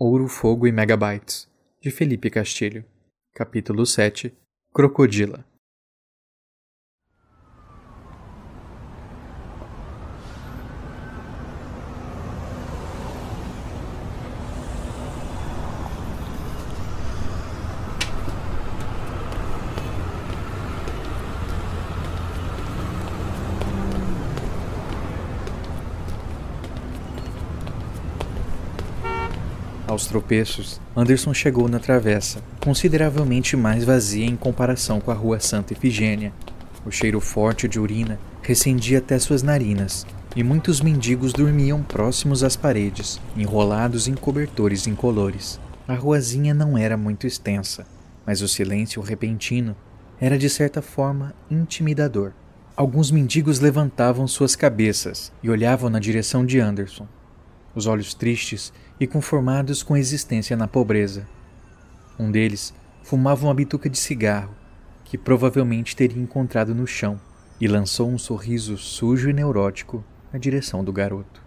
Ouro, Fogo e Megabytes, de Felipe Castilho. Capítulo 7 Crocodila Aos tropeços, Anderson chegou na travessa, consideravelmente mais vazia em comparação com a rua Santa Efigênia. O cheiro forte de urina recendia até suas narinas, e muitos mendigos dormiam próximos às paredes, enrolados em cobertores incolores. A ruazinha não era muito extensa, mas o silêncio repentino era de certa forma intimidador. Alguns mendigos levantavam suas cabeças e olhavam na direção de Anderson, os olhos tristes e conformados com a existência na pobreza. Um deles fumava uma bituca de cigarro, que provavelmente teria encontrado no chão, e lançou um sorriso sujo e neurótico na direção do garoto.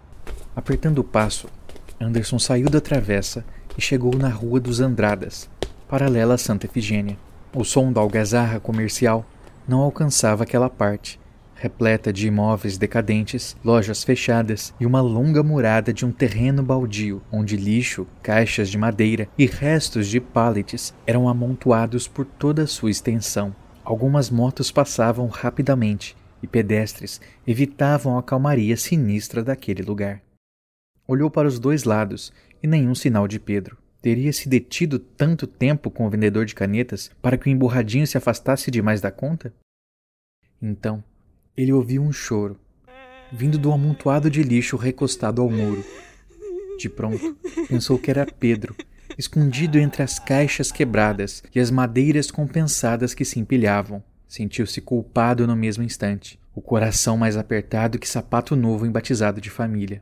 Apertando o passo, Anderson saiu da travessa e chegou na Rua dos Andradas, paralela a Santa Efigênia. O som da algazarra comercial não alcançava aquela parte, repleta de imóveis decadentes, lojas fechadas e uma longa murada de um terreno baldio, onde lixo, caixas de madeira e restos de pallets eram amontoados por toda a sua extensão. Algumas motos passavam rapidamente e pedestres evitavam a calmaria sinistra daquele lugar. Olhou para os dois lados e nenhum sinal de Pedro. Teria se detido tanto tempo com o vendedor de canetas para que o emburradinho se afastasse demais da conta? Então, ele ouviu um choro, vindo do amontoado de lixo recostado ao muro. De pronto, pensou que era Pedro, escondido entre as caixas quebradas e as madeiras compensadas que se empilhavam. Sentiu-se culpado no mesmo instante, o coração mais apertado que sapato novo em batizado de família.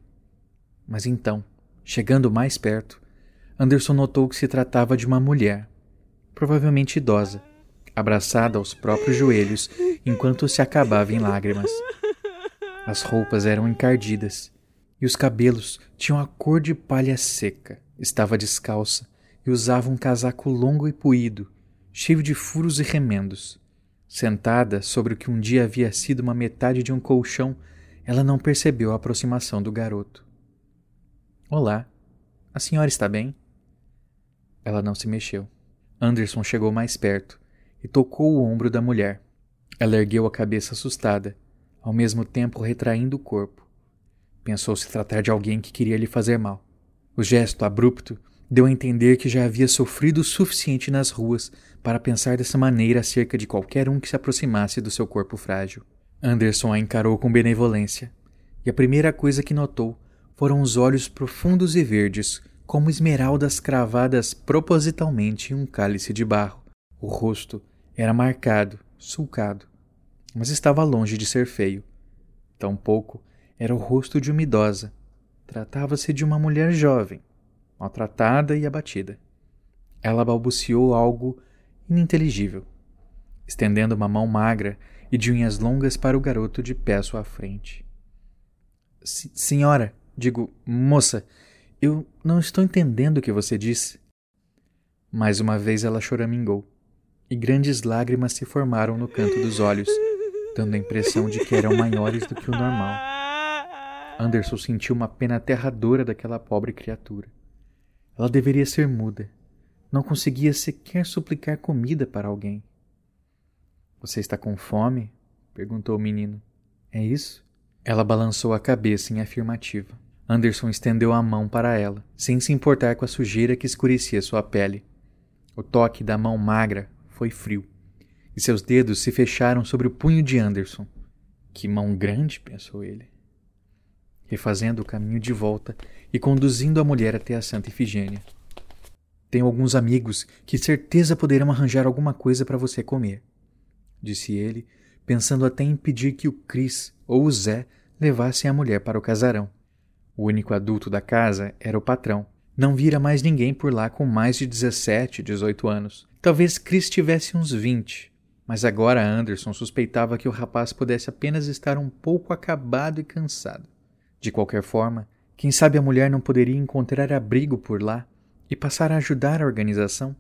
Mas então, chegando mais perto, Anderson notou que se tratava de uma mulher, provavelmente idosa, abraçada aos próprios joelhos enquanto se acabava em lágrimas. As roupas eram encardidas e os cabelos tinham a cor de palha seca. Estava descalça e usava um casaco longo e puído, cheio de furos e remendos. Sentada sobre o que um dia havia sido uma metade de um colchão, ela não percebeu a aproximação do garoto. Olá, a senhora está bem? Ela não se mexeu. Anderson chegou mais perto e tocou o ombro da mulher. Ela ergueu a cabeça assustada, ao mesmo tempo retraindo o corpo. Pensou se tratar de alguém que queria lhe fazer mal. O gesto abrupto deu a entender que já havia sofrido o suficiente nas ruas para pensar dessa maneira acerca de qualquer um que se aproximasse do seu corpo frágil. Anderson a encarou com benevolência, e a primeira coisa que notou foram os olhos profundos e verdes, como esmeraldas cravadas propositalmente em um cálice de barro. O rosto era marcado, sulcado, mas estava longe de ser feio. Tampouco era o rosto de uma idosa. Tratava-se de uma mulher jovem, maltratada e abatida. Ela balbuciou algo ininteligível, estendendo uma mão magra e de unhas longas para o garoto de pé à sua frente. Senhora, digo, moça, eu não estou entendendo o que você disse. Mais uma vez ela choramingou e grandes lágrimas se formaram no canto dos olhos, dando a impressão de que eram maiores do que o normal. Anderson sentiu uma pena aterradora daquela pobre criatura. Ela deveria ser muda. Não conseguia sequer suplicar comida para alguém. Você está com fome? perguntou o menino. É isso? Ela balançou a cabeça em afirmativa. Anderson estendeu a mão para ela, sem se importar com a sujeira que escurecia sua pele. O toque da mão magra foi frio, e seus dedos se fecharam sobre o punho de Anderson. Que mão grande, pensou ele. Refazendo o caminho de volta e conduzindo a mulher até a Santa Ifigênia. Tenho alguns amigos que certeza poderão arranjar alguma coisa para você comer, disse ele, pensando até em pedir que o Cris ou o Zé levassem a mulher para o casarão. O único adulto da casa era o patrão. Não vira mais ninguém por lá com mais de 17, 18 anos. Talvez Chris tivesse uns vinte, mas agora Anderson suspeitava que o rapaz pudesse apenas estar um pouco acabado e cansado. De qualquer forma, quem sabe a mulher não poderia encontrar abrigo por lá e passar a ajudar a organização?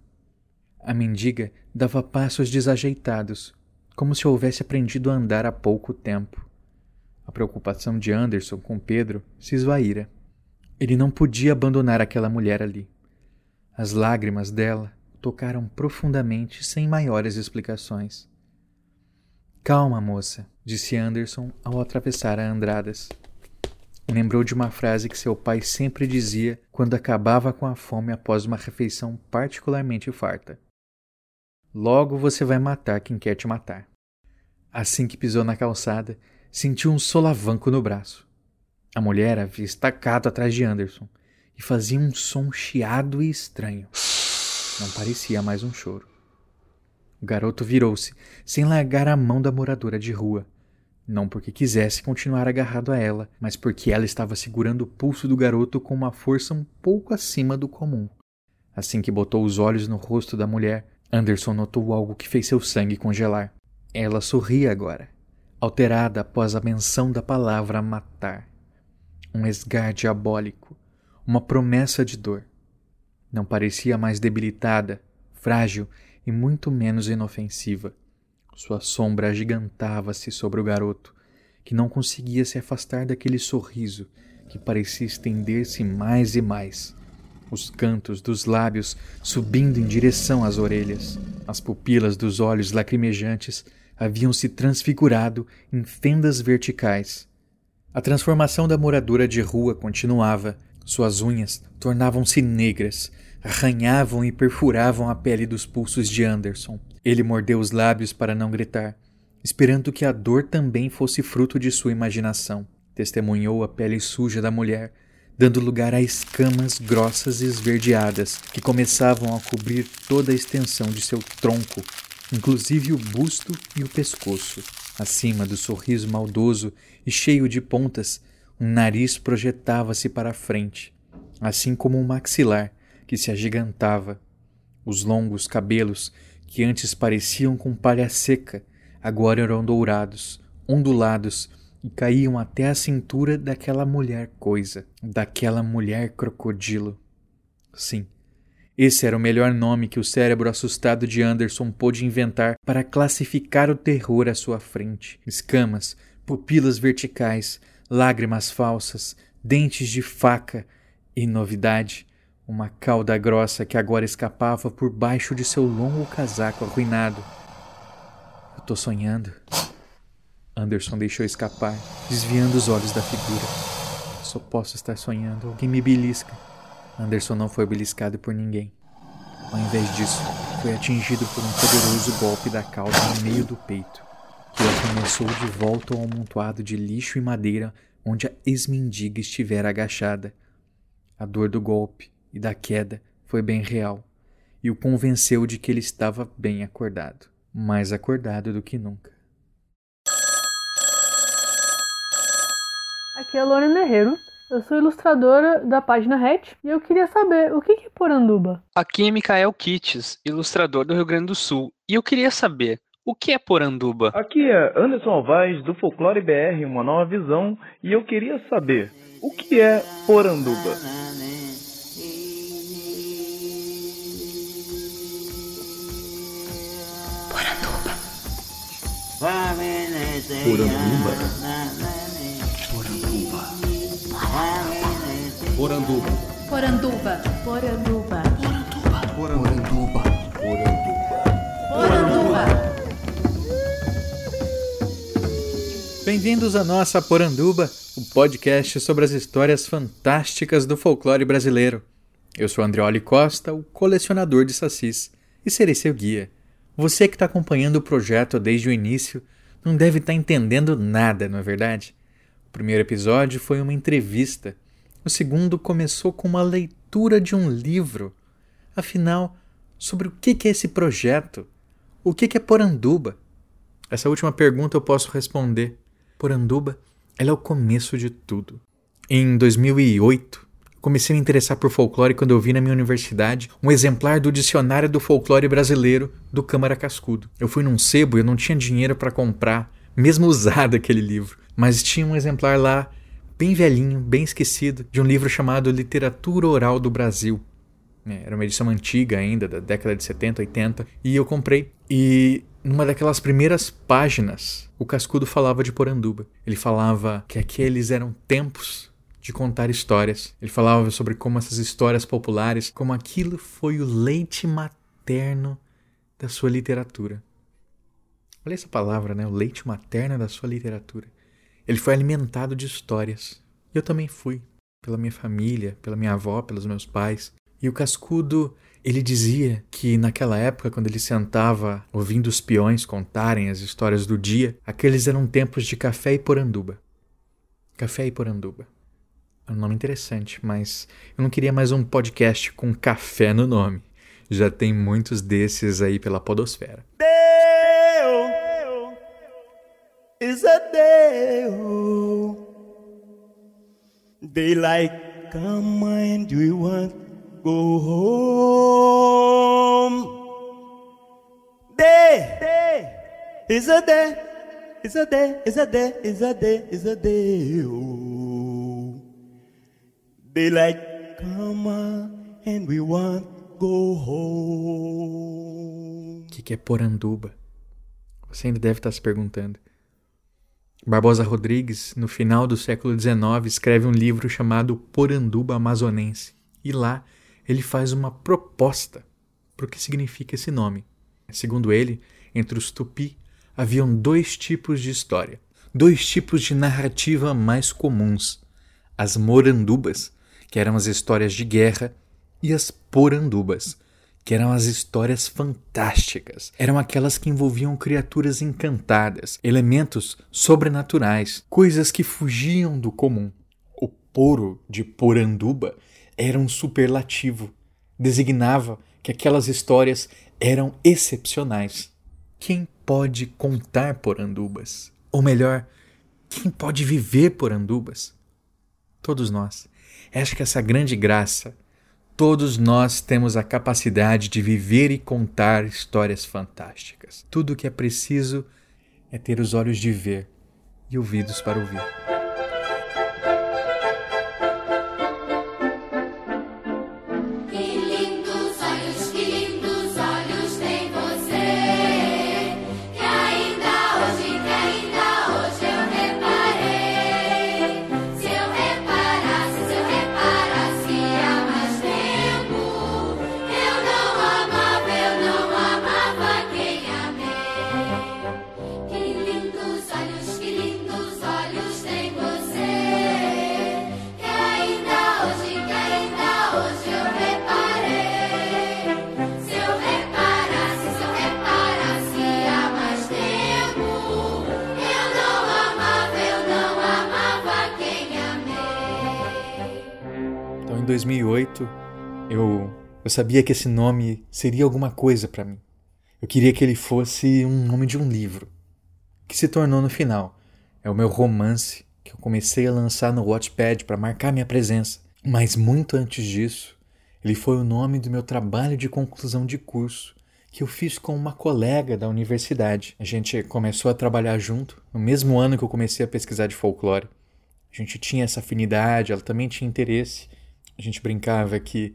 A mendiga dava passos desajeitados, como se houvesse aprendido a andar há pouco tempo. A preocupação de Anderson com Pedro se esvaíra. Ele não podia abandonar aquela mulher ali. As lágrimas dela tocaram profundamente sem maiores explicações. Calma, moça, disse Anderson ao atravessar a Andradas. Lembrou de uma frase que seu pai sempre dizia quando acabava com a fome após uma refeição particularmente farta. Logo você vai matar quem quer te matar. Assim que pisou na calçada, sentiu um solavanco no braço. A mulher havia estacado atrás de Anderson e fazia um som chiado e estranho. Não parecia mais um choro. O garoto virou-se, sem largar a mão da moradora de rua. Não porque quisesse continuar agarrado a ela, mas porque ela estava segurando o pulso do garoto com uma força um pouco acima do comum. Assim que botou os olhos no rosto da mulher, Anderson notou algo que fez seu sangue congelar. Ela sorria agora, alterada após a menção da palavra matar. Um esgar diabólico, uma promessa de dor. Não parecia mais debilitada, frágil e muito menos inofensiva. Sua sombra agigantava-se sobre o garoto, que não conseguia se afastar daquele sorriso que parecia estender-se mais e mais. Os cantos dos lábios subindo em direção às orelhas. As pupilas dos olhos lacrimejantes haviam se transfigurado em fendas verticais. A transformação da moradora de rua continuava. Suas unhas tornavam-se negras, arranhavam e perfuravam a pele dos pulsos de Anderson. Ele mordeu os lábios para não gritar, esperando que a dor também fosse fruto de sua imaginação. Testemunhou a pele suja da mulher, dando lugar a escamas grossas e esverdeadas que começavam a cobrir toda a extensão de seu tronco, inclusive o busto e o pescoço. Acima do sorriso maldoso e cheio de pontas, um nariz projetava-se para a frente, assim como um maxilar que se agigantava. Os longos cabelos, que antes pareciam com palha seca, agora eram dourados, ondulados e caíam até a cintura daquela mulher coisa, daquela mulher crocodilo. Sim, esse era o melhor nome que o cérebro assustado de Anderson pôde inventar para classificar o terror à sua frente. Escamas, pupilas verticais, lágrimas falsas, dentes de faca e novidade, uma cauda grossa que agora escapava por baixo de seu longo casaco arruinado. Eu tô sonhando. Anderson deixou escapar, desviando os olhos da figura. Só posso estar sonhando. Alguém me belisca. Anderson não foi beliscado por ninguém. Ao invés disso, foi atingido por um poderoso golpe da cauda no meio do peito, que o arremessou de volta ao amontoado de lixo e madeira onde a ex-mendiga estivera agachada. A dor do golpe e da queda foi bem real e o convenceu de que ele estava bem acordado, mais acordado do que nunca. Aqui é a Lorena Herrero, eu sou ilustradora da página RET e eu queria saber o que é Poranduba. Aqui é Mikael Kittes, ilustrador do Rio Grande do Sul, e eu queria saber o que é Poranduba? Aqui é Anderson Alvaz, do Folclore BR, uma nova visão, e eu queria saber o que é Poranduba. Poranduba. Poranduba. Poranduba. Poranduba. Poranduba. Poranduba. Poranduba. Bem-vindos à nossa Poranduba, o podcast sobre as histórias fantásticas do folclore brasileiro. Eu sou Andreoli Costa, o colecionador de sacis, e serei seu guia. Você que está acompanhando o projeto desde o início não deve estar tá entendendo nada, não é verdade? O primeiro episódio foi uma entrevista. O segundo começou com uma leitura de um livro. Afinal, sobre o que é esse projeto? O que é Poranduba? Essa última pergunta eu posso responder. Poranduba ela é o começo de tudo. Em 2008, Comecei a me interessar por folclore quando eu vi na minha universidade um exemplar do Dicionário do Folclore Brasileiro do Câmara Cascudo. Eu fui num sebo e eu não tinha dinheiro para comprar, mesmo usado aquele livro, mas tinha um exemplar lá, bem velhinho, bem esquecido, de um livro chamado Literatura Oral do Brasil. né? Era uma edição antiga ainda, da década de 70, 80, e eu comprei. E numa daquelas primeiras páginas, o Cascudo falava de Poranduba. Ele falava que aqueles eram tempos de contar histórias. Ele falava sobre como essas histórias populares, como aquilo foi o leite materno da sua literatura. Olha essa palavra, né? O leite materno da sua literatura. Ele foi alimentado de histórias. E eu também fui, pela minha família, pela minha avó, pelos meus pais. E o Cascudo, ele dizia que naquela época, quando ele sentava ouvindo os peões contarem as histórias do dia, aqueles eram tempos de café e poranduba. Café e poranduba. É um nome interessante, mas eu não queria mais um podcast com café no nome. Já tem muitos desses aí pela podosfera. Is a deu. Daylight come and we want go home. Day, day is a day, is a day, is a day, is a day, is a day. Oh. Daylight come and we want go home. O que, que é poranduba? Você ainda deve estar se perguntando. Barbosa Rodrigues, no final do século XIX, escreve um livro chamado Poranduba Amazonense. E lá ele faz uma proposta para o que significa esse nome. Segundo ele, entre os tupi haviam dois tipos de história, dois tipos de narrativa mais comuns: as morandubas, que eram as histórias de guerra, e as porandubas, que eram as histórias fantásticas. Eram aquelas que envolviam criaturas encantadas, elementos sobrenaturais, coisas que fugiam do comum. O poro de poranduba era um superlativo, designava que aquelas histórias eram excepcionais. Quem pode contar porandubas? Ou melhor, quem pode viver porandubas? Todos nós. Acho que essa grande graça Todos nós temos a capacidade de viver e contar histórias fantásticas. Tudo o que é preciso é ter os olhos de ver e ouvidos para ouvir. 2008, eu, eu sabia que esse nome seria alguma coisa para mim. Eu queria que ele fosse um nome de um livro, que se tornou no final. É o meu romance que eu comecei a lançar no Watchpad para marcar minha presença. Mas muito antes disso, ele foi o nome do meu trabalho de conclusão de curso, que eu fiz com uma colega da universidade. A gente começou a trabalhar junto no mesmo ano que eu comecei a pesquisar de folclore. A gente tinha essa afinidade, ela também tinha interesse. A gente brincava que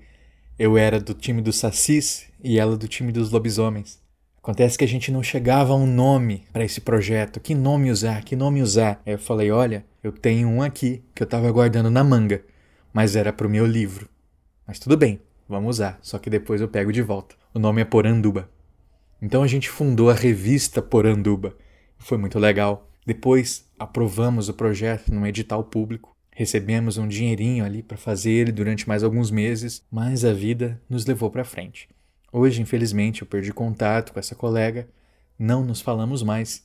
eu era do time dos sacis e ela do time dos lobisomens. Acontece que a gente não chegava a um nome para esse projeto. Que nome usar? Que nome usar? Aí eu falei: olha, eu tenho um aqui que eu estava guardando na manga, mas era para o meu livro. Mas tudo bem, vamos usar, só que depois eu pego de volta. O nome é Poranduba. Então a gente fundou a revista Poranduba. Foi muito legal. Depois aprovamos o projeto num edital público. Recebemos um dinheirinho ali para fazer ele durante mais alguns meses, mas a vida nos levou para frente. Hoje, infelizmente, eu perdi contato com essa colega, não nos falamos mais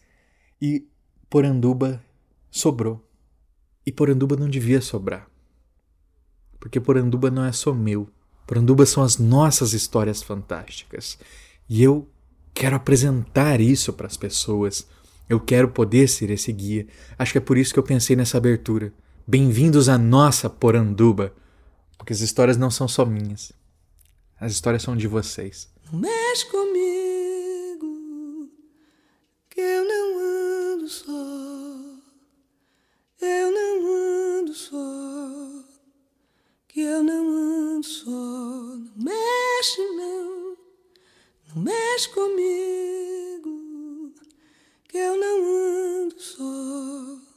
e Poranduba sobrou. E Poranduba não devia sobrar. Porque Poranduba não é só meu. Poranduba são as nossas histórias fantásticas. E eu quero apresentar isso para as pessoas. Eu quero poder ser esse guia. Acho que é por isso que eu pensei nessa abertura. Bem-vindos à nossa Poranduba. Porque as histórias não são só minhas. As histórias são de vocês. Não mexe comigo, que eu não ando só. Eu não ando só, que eu não ando só. Não mexe Não mexe comigo, que eu não ando só.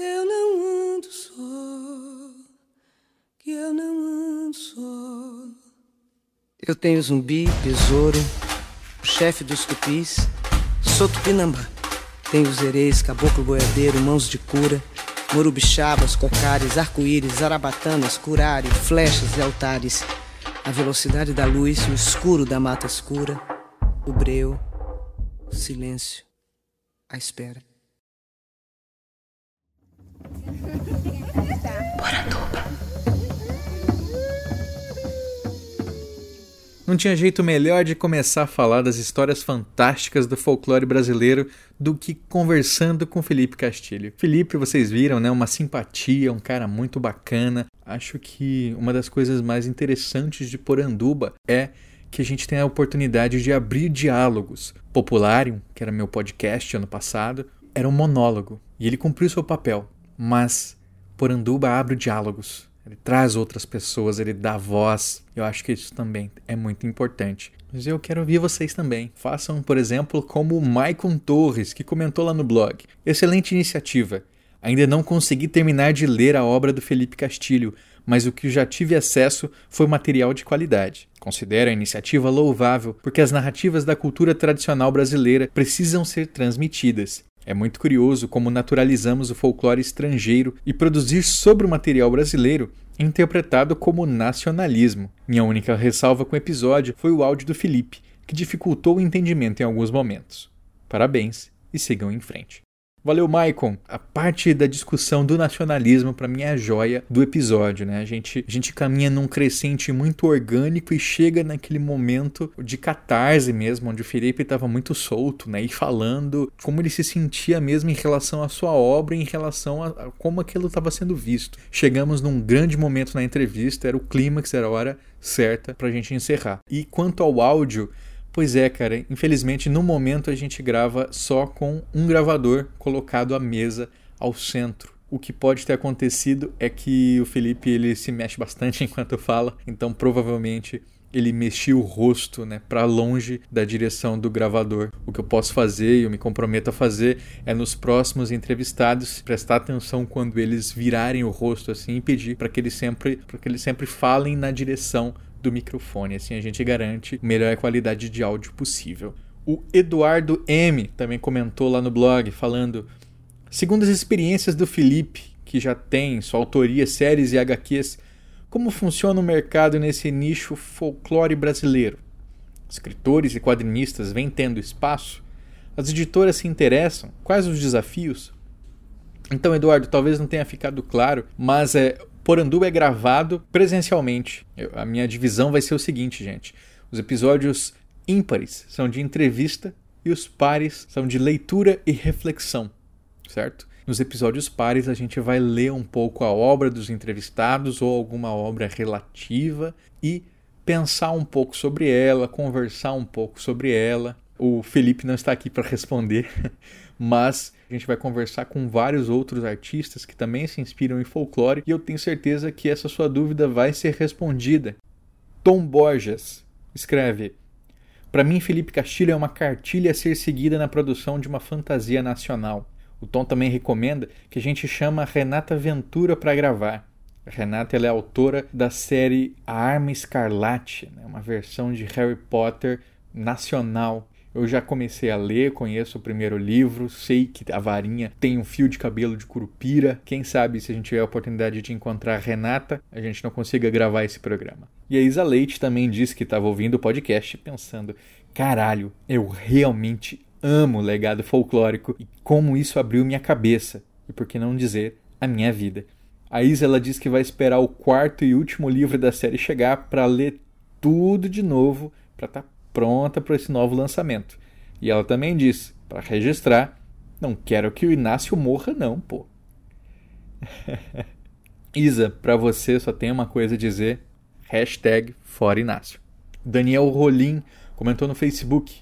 Eu não ando só, que eu não ando só. Eu tenho zumbi, besouro, chefe dos tupis, sou tupinambá. Tenho os ereis, caboclo boiadeiro, mãos de cura, morubixabas, cocares, arco-íris, arabatanas, curare, flechas e altares. A velocidade da luz, o escuro da mata escura, o breu, o silêncio, a espera. Não tinha jeito melhor de começar a falar das histórias fantásticas do folclore brasileiro do que conversando com Felipe Castilho. Felipe, vocês viram, né? Uma simpatia, um cara muito bacana. Acho que uma das coisas mais interessantes de Poranduba é que a gente tem a oportunidade de abrir diálogos. Popularium, que era meu podcast ano passado, era um monólogo e ele cumpriu seu papel. Mas Poranduba abre diálogos. Ele traz outras pessoas, ele dá voz. Eu acho que isso também é muito importante. Mas eu quero ouvir vocês também. Façam, por exemplo, como o Maicon Torres, que comentou lá no blog. Excelente iniciativa. Ainda não consegui terminar de ler a obra do Felipe Castilho, mas o que já tive acesso foi material de qualidade. Considero a iniciativa louvável porque as narrativas da cultura tradicional brasileira precisam ser transmitidas. É muito curioso como naturalizamos o folclore estrangeiro e produzir sobre o material brasileiro interpretado como nacionalismo. Minha única ressalva com o episódio foi o áudio do Felipe, que dificultou o entendimento em alguns momentos. Parabéns e sigam em frente. Valeu, Maicon. A parte da discussão do nacionalismo, para mim, é a joia do episódio, né? A gente, a gente caminha num crescente muito orgânico e chega naquele momento de catarse mesmo, onde o Felipe estava muito solto, né? E falando como ele se sentia mesmo em relação à sua obra, em relação a, a como aquilo estava sendo visto. Chegamos num grande momento na entrevista, era o clímax, era a hora certa para a gente encerrar. E quanto ao áudio, Pois é, cara, infelizmente no momento a gente grava só com um gravador colocado à mesa ao centro. O que pode ter acontecido é que o Felipe ele se mexe bastante enquanto fala, então provavelmente ele mexia o rosto né, para longe da direção do gravador. O que eu posso fazer e eu me comprometo a fazer é nos próximos entrevistados prestar atenção quando eles virarem o rosto assim e pedir para que eles sempre para que eles sempre falem na direção do microfone. Assim a gente garante melhor qualidade de áudio possível. O Eduardo M também comentou lá no blog falando: segundo as experiências do Felipe, que já tem sua autoria séries e HQs, como funciona o mercado nesse nicho folclore brasileiro? Escritores e quadrinistas vêm tendo espaço? As editoras se interessam? Quais os desafios? Então, Eduardo, talvez não tenha ficado claro, mas é, Poranduba é gravado presencialmente. Eu, a minha divisão vai ser o seguinte, gente. Os episódios ímpares são de entrevista e os pares são de leitura e reflexão, certo? Nos episódios pares a gente vai ler um pouco a obra dos entrevistados ou alguma obra relativa e pensar um pouco sobre ela, conversar um pouco sobre ela. O Felipe não está aqui para responder, mas a gente vai conversar com vários outros artistas que também se inspiram em folclore e eu tenho certeza que essa sua dúvida vai ser respondida. Tom Borges escreve: Para mim, Felipe Castilho é uma cartilha a ser seguida na produção de uma fantasia nacional. O Tom também recomenda que a gente chama Renata Ventura para gravar. Renata é autora da série A Arma Escarlate, né? uma versão de Harry Potter nacional. Eu já comecei a ler, conheço o primeiro livro, sei que a varinha tem um fio de cabelo de curupira. Quem sabe se a gente tiver a oportunidade de encontrar a Renata, a gente não consiga gravar esse programa. E a Isa Leite também disse que estava ouvindo o podcast pensando: caralho, eu realmente amo o legado folclórico e como isso abriu minha cabeça, e por que não dizer, a minha vida. A Isa ela diz que vai esperar o quarto e último livro da série chegar para ler tudo de novo, para estar tá pronta para esse novo lançamento. E ela também diz, para registrar, não quero que o Inácio morra não, pô. Isa, para você só tem uma coisa a dizer, hashtag fora Inácio. Daniel Rolim comentou no Facebook,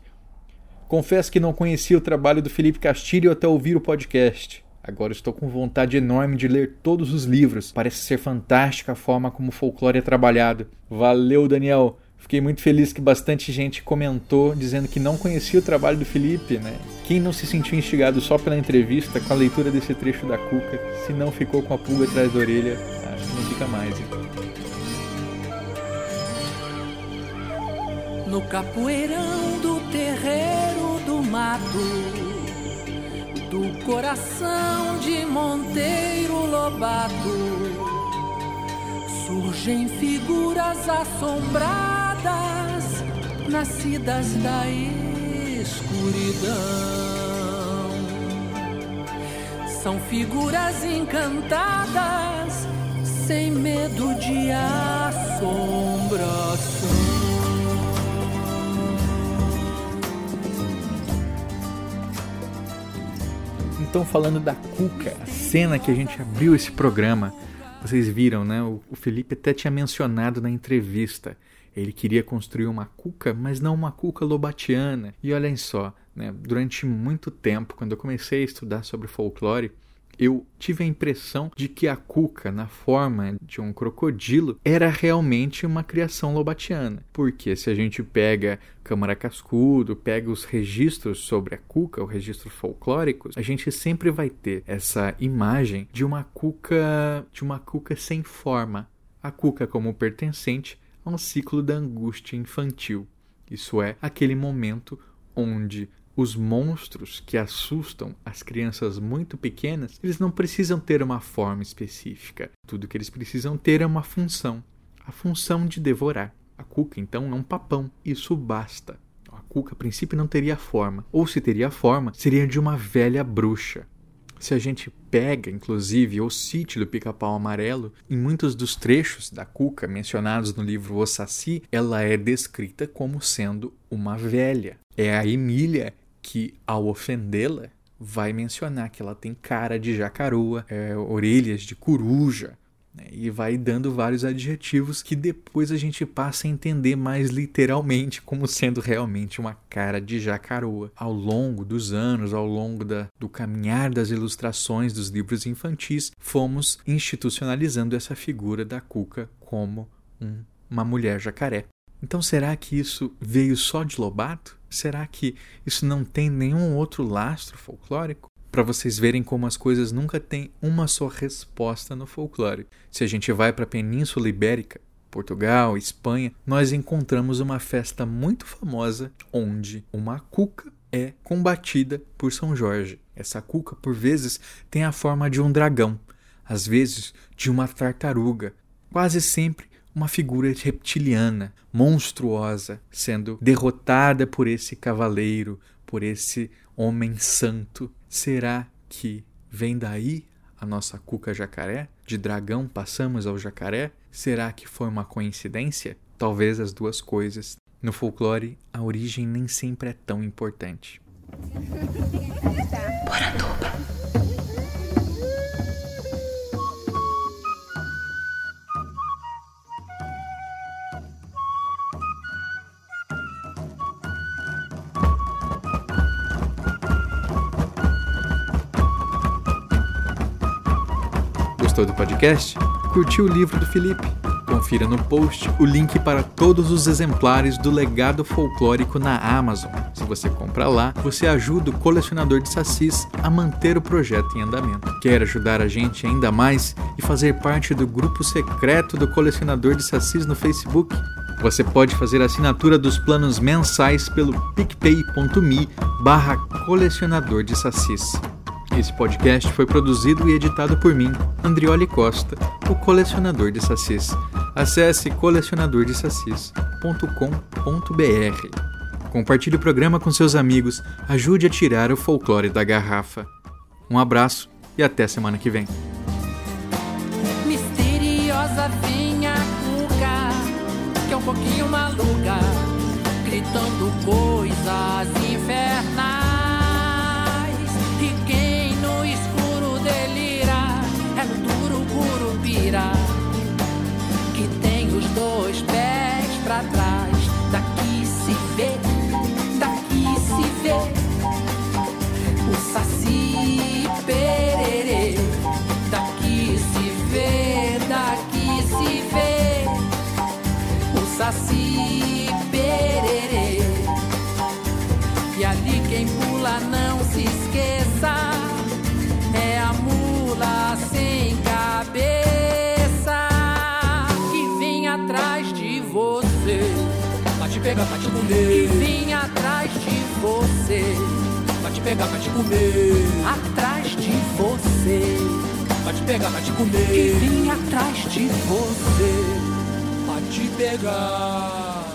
confesso que não conhecia o trabalho do Felipe Castilho até ouvir o podcast. Agora estou com vontade enorme de ler todos os livros. Parece ser fantástica a forma como o folclore é trabalhado. Valeu, Daniel! Fiquei muito feliz que bastante gente comentou dizendo que não conhecia o trabalho do Felipe, né? Quem não se sentiu instigado só pela entrevista com a leitura desse trecho da Cuca, se não ficou com a pulga atrás da orelha, acho que não fica mais. Hein? No capoeirão do terreiro do mato, do coração de Monteiro Lobato, surgem figuras assombradas, nascidas da escuridão. São figuras encantadas, sem medo de assombração. Então, falando da Cuca, a cena que a gente abriu esse programa, vocês viram, né? O, Felipe até tinha mencionado na entrevista. Ele queria construir uma cuca, mas não uma cuca lobatiana. E olhem só, né? durante muito tempo, quando eu comecei a estudar sobre folclore, eu tive a impressão de que a cuca, na forma de um crocodilo, era realmente uma criação lobatiana. Porque se a gente pega Câmara Cascudo, pega os registros sobre a cuca, os registros folclóricos, a gente sempre vai ter essa imagem de uma cuca, de uma cuca sem forma. A cuca como pertencente a um ciclo da angústia infantil. Isso é aquele momento onde os monstros que assustam as crianças muito pequenas, eles não precisam ter uma forma específica. Tudo que eles precisam ter é uma função, a função de devorar. A cuca, então, é um papão. Isso basta. A cuca, a princípio, não teria forma. Ou se teria forma, seria de uma velha bruxa. Se a gente pega, inclusive, o sítio do pica-pau amarelo, em muitos dos trechos da Cuca mencionados no livro O Saci, ela é descrita como sendo uma velha. É a Emília que, ao ofendê-la, vai mencionar que ela tem cara de jacaroa, é, orelhas de coruja, né, e vai dando vários adjetivos que depois a gente passa a entender mais literalmente como sendo realmente uma cara de jacaroa. Ao longo dos anos, ao longo da, do caminhar das ilustrações dos livros infantis, fomos institucionalizando essa figura da Cuca como um, uma mulher jacaré. Então será que isso veio só de Lobato? Será que isso não tem nenhum outro lastro folclórico? Para vocês verem como as coisas nunca têm uma só resposta no folclore. Se a gente vai para a Península Ibérica, Portugal, Espanha, nós encontramos uma festa muito famosa onde uma cuca é combatida por São Jorge. Essa cuca, por vezes, tem a forma de um dragão, às vezes de uma tartaruga, quase sempre uma figura reptiliana, monstruosa, sendo derrotada por esse cavaleiro, por esse homem santo. Será que vem daí a nossa cuca jacaré? De dragão passamos ao jacaré? Será que foi uma coincidência? Talvez as duas coisas. No folclore, a origem nem sempre é tão importante. Gostou do podcast? Curtiu o livro do Felipe? Confira no post o link para todos os exemplares do Legado Folclórico na Amazon. Se você comprar lá, você ajuda o colecionador de sacis a manter o projeto em andamento. Quer ajudar a gente ainda mais e fazer parte do grupo secreto do colecionador de sacis no Facebook? Você pode fazer assinatura dos planos mensais pelo picpay.me barra colecionador de sacis. Esse podcast foi produzido e editado por mim, Andrioli Costa, o colecionador de sacis. Acesse colecionadordesacis.com.br. Compartilhe o programa com seus amigos, ajude a tirar o folclore da garrafa. Um abraço e até semana que vem. Misteriosa vinha cuca, que é um pouquinho maluca, gritando coisas infernais. O saci pererê. Daqui se vê, daqui se vê o saci pererê. E ali quem pula não se esqueça, é a mula sem cabeça que vem atrás de você. Pra te pegar, pra te comer. Que vem atrás de você. Pegar, pra te comer. Atrás de você. Pra te pegar, pra te comer. Que vem atrás de você. Pra te pegar.